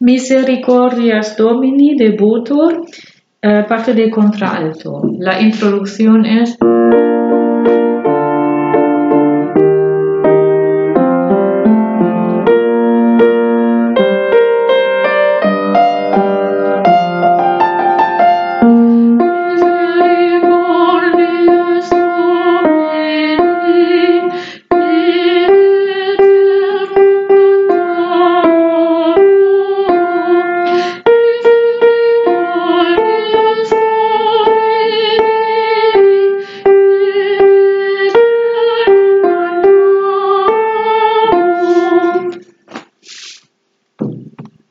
Misericordias Domini de Butor, eh, parte de contralto. La introducción es...